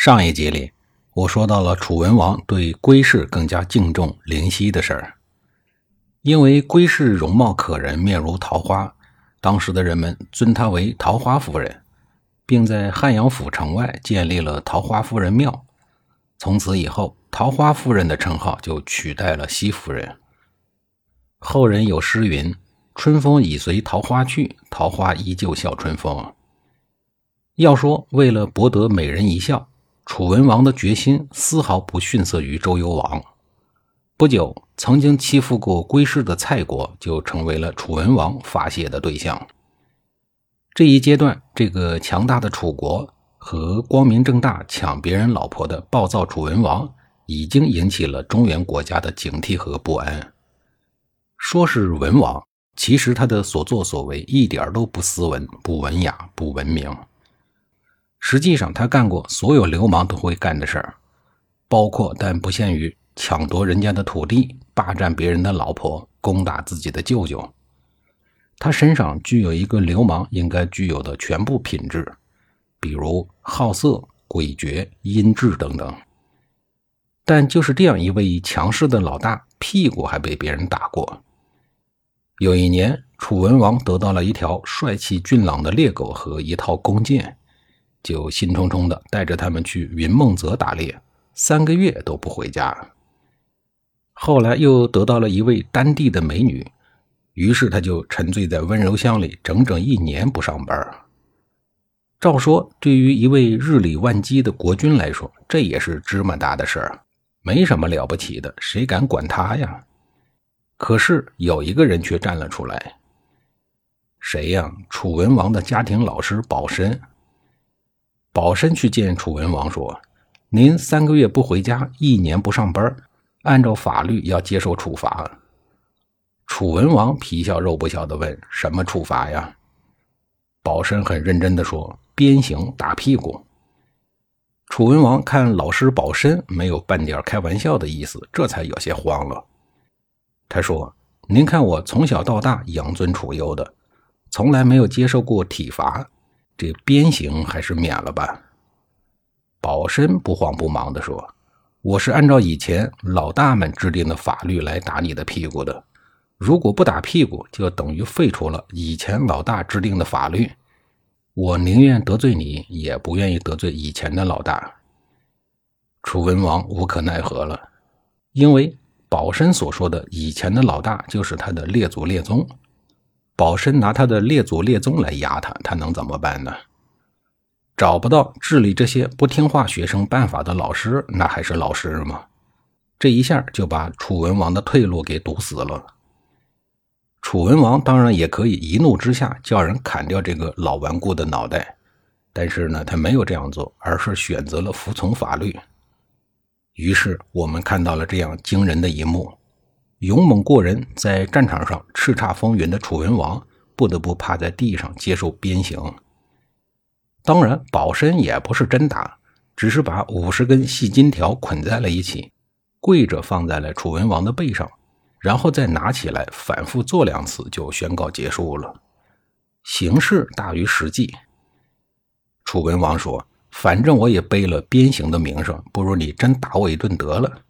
上一集里，我说到了楚文王对归氏更加敬重灵犀的事儿。因为归氏容貌可人，面如桃花，当时的人们尊她为桃花夫人，并在汉阳府城外建立了桃花夫人庙。从此以后，桃花夫人的称号就取代了西夫人。后人有诗云：“春风已随桃花去，桃花依旧笑春风。”要说为了博得美人一笑。楚文王的决心丝毫不逊色于周幽王。不久，曾经欺负过归氏的蔡国就成为了楚文王发泄的对象。这一阶段，这个强大的楚国和光明正大抢别人老婆的暴躁楚文王，已经引起了中原国家的警惕和不安。说是文王，其实他的所作所为一点都不斯文、不文雅、不文明。实际上，他干过所有流氓都会干的事儿，包括但不限于抢夺人家的土地、霸占别人的老婆、攻打自己的舅舅。他身上具有一个流氓应该具有的全部品质，比如好色、诡谲、阴质等等。但就是这样一位强势的老大，屁股还被别人打过。有一年，楚文王得到了一条帅气俊朗的猎狗和一套弓箭。就兴冲冲的带着他们去云梦泽打猎，三个月都不回家。后来又得到了一位丹地的美女，于是他就沉醉在温柔乡里，整整一年不上班。照说，对于一位日理万机的国君来说，这也是芝麻大的事儿，没什么了不起的，谁敢管他呀？可是有一个人却站了出来，谁呀？楚文王的家庭老师保身。保身去见楚文王说：“您三个月不回家，一年不上班，按照法律要接受处罚。”楚文王皮笑肉不笑的问：“什么处罚呀？”保身很认真的说：“鞭刑，打屁股。”楚文王看老师保身没有半点开玩笑的意思，这才有些慌了。他说：“您看我从小到大养尊处优的，从来没有接受过体罚。”这鞭刑还是免了吧。保身不慌不忙地说：“我是按照以前老大们制定的法律来打你的屁股的。如果不打屁股，就等于废除了以前老大制定的法律。我宁愿得罪你，也不愿意得罪以前的老大。”楚文王无可奈何了，因为保身所说的以前的老大就是他的列祖列宗。保身拿他的列祖列宗来压他，他能怎么办呢？找不到治理这些不听话学生办法的老师，那还是老师吗？这一下就把楚文王的退路给堵死了。楚文王当然也可以一怒之下叫人砍掉这个老顽固的脑袋，但是呢，他没有这样做，而是选择了服从法律。于是我们看到了这样惊人的一幕。勇猛过人，在战场上叱咤风云的楚文王不得不趴在地上接受鞭刑。当然，保身也不是真打，只是把五十根细金条捆在了一起，跪着放在了楚文王的背上，然后再拿起来反复做两次，就宣告结束了。形式大于实际。楚文王说：“反正我也背了鞭刑的名声，不如你真打我一顿得了。”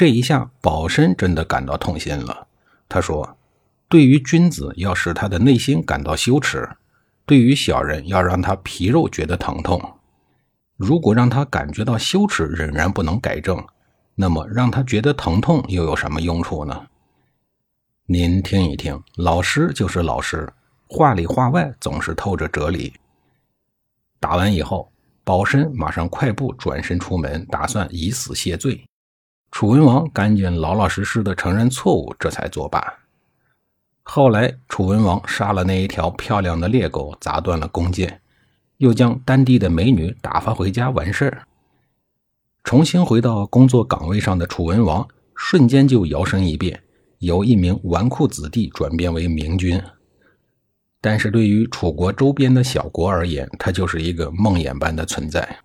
这一下，保身真的感到痛心了。他说：“对于君子，要使他的内心感到羞耻；对于小人，要让他皮肉觉得疼痛。如果让他感觉到羞耻，仍然不能改正，那么让他觉得疼痛又有什么用处呢？”您听一听，老师就是老师，话里话外总是透着哲理。打完以后，保身马上快步转身出门，打算以死谢罪。楚文王赶紧老老实实的承认错误，这才作罢。后来，楚文王杀了那一条漂亮的猎狗，砸断了弓箭，又将丹地的美女打发回家完事儿。重新回到工作岗位上的楚文王，瞬间就摇身一变，由一名纨绔子弟转变为明君。但是对于楚国周边的小国而言，他就是一个梦魇般的存在。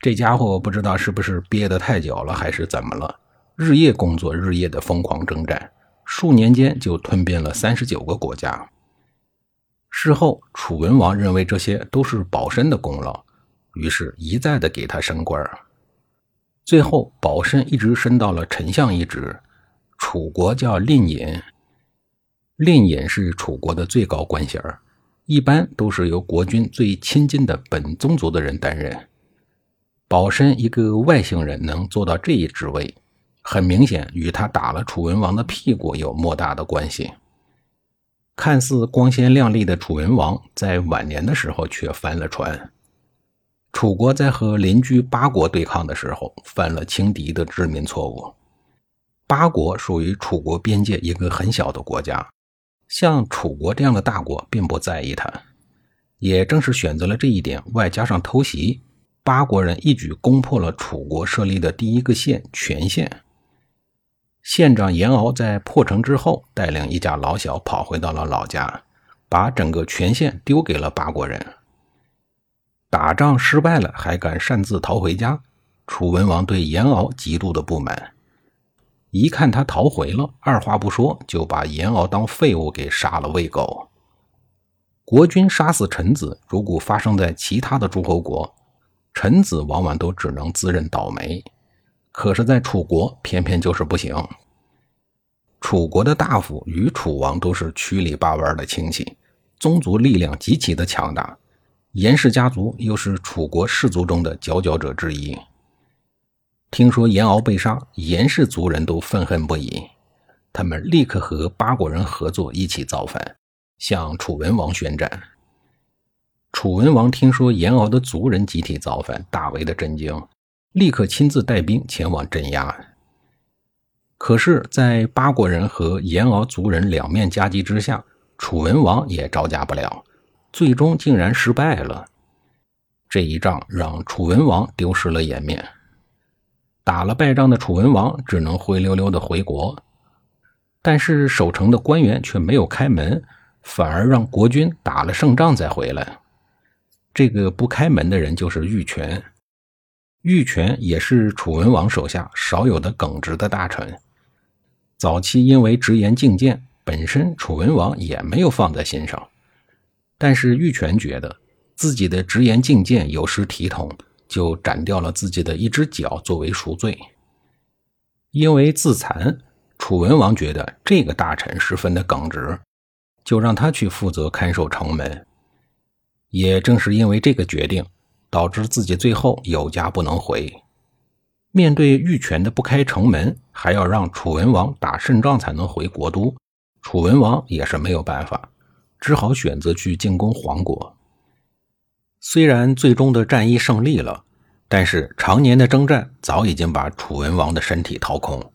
这家伙不知道是不是憋得太久了，还是怎么了，日夜工作，日夜的疯狂征战，数年间就吞并了三十九个国家。事后，楚文王认为这些都是保身的功劳，于是一再的给他升官最后，保身一直升到了丞相一职。楚国叫令尹，令尹是楚国的最高官衔一般都是由国君最亲近的本宗族的人担任。保身一个外姓人能做到这一职位，很明显与他打了楚文王的屁股有莫大的关系。看似光鲜亮丽的楚文王，在晚年的时候却翻了船。楚国在和邻居八国对抗的时候，犯了轻敌的致命错误。八国属于楚国边界一个很小的国家，像楚国这样的大国并不在意他。也正是选择了这一点，外加上偷袭，八国人一举攻破了楚国设立的第一个县全县。县长严敖在破城之后，带领一家老小跑回到了老家，把整个全县丢给了八国人。打仗失败了，还敢擅自逃回家？楚文王对严敖极度的不满，一看他逃回了，二话不说就把严敖当废物给杀了喂狗。国君杀死臣子，如果发生在其他的诸侯国，臣子往往都只能自认倒霉。可是，在楚国偏偏就是不行。楚国的大夫与楚王都是曲里八弯的亲戚，宗族力量极其的强大。严氏家族又是楚国氏族中的佼佼者之一。听说严敖被杀，严氏族人都愤恨不已，他们立刻和八国人合作，一起造反，向楚文王宣战。楚文王听说严敖的族人集体造反，大为的震惊。立刻亲自带兵前往镇压，可是，在八国人和严敖族人两面夹击之下，楚文王也招架不了，最终竟然失败了。这一仗让楚文王丢失了颜面，打了败仗的楚文王只能灰溜溜的回国，但是守城的官员却没有开门，反而让国君打了胜仗再回来。这个不开门的人就是玉泉。玉泉也是楚文王手下少有的耿直的大臣。早期因为直言进谏，本身楚文王也没有放在心上。但是玉泉觉得自己的直言进谏有失体统，就斩掉了自己的一只脚作为赎罪。因为自残，楚文王觉得这个大臣十分的耿直，就让他去负责看守城门。也正是因为这个决定。导致自己最后有家不能回。面对玉泉的不开城门，还要让楚文王打胜仗才能回国都，楚文王也是没有办法，只好选择去进攻黄国。虽然最终的战役胜利了，但是常年的征战早已经把楚文王的身体掏空。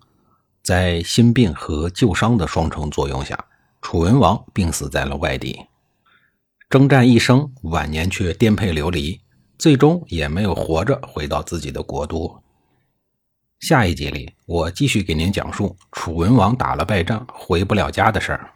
在心病和旧伤的双重作用下，楚文王病死在了外地。征战一生，晚年却颠沛流离。最终也没有活着回到自己的国都。下一集里，我继续给您讲述楚文王打了败仗回不了家的事儿。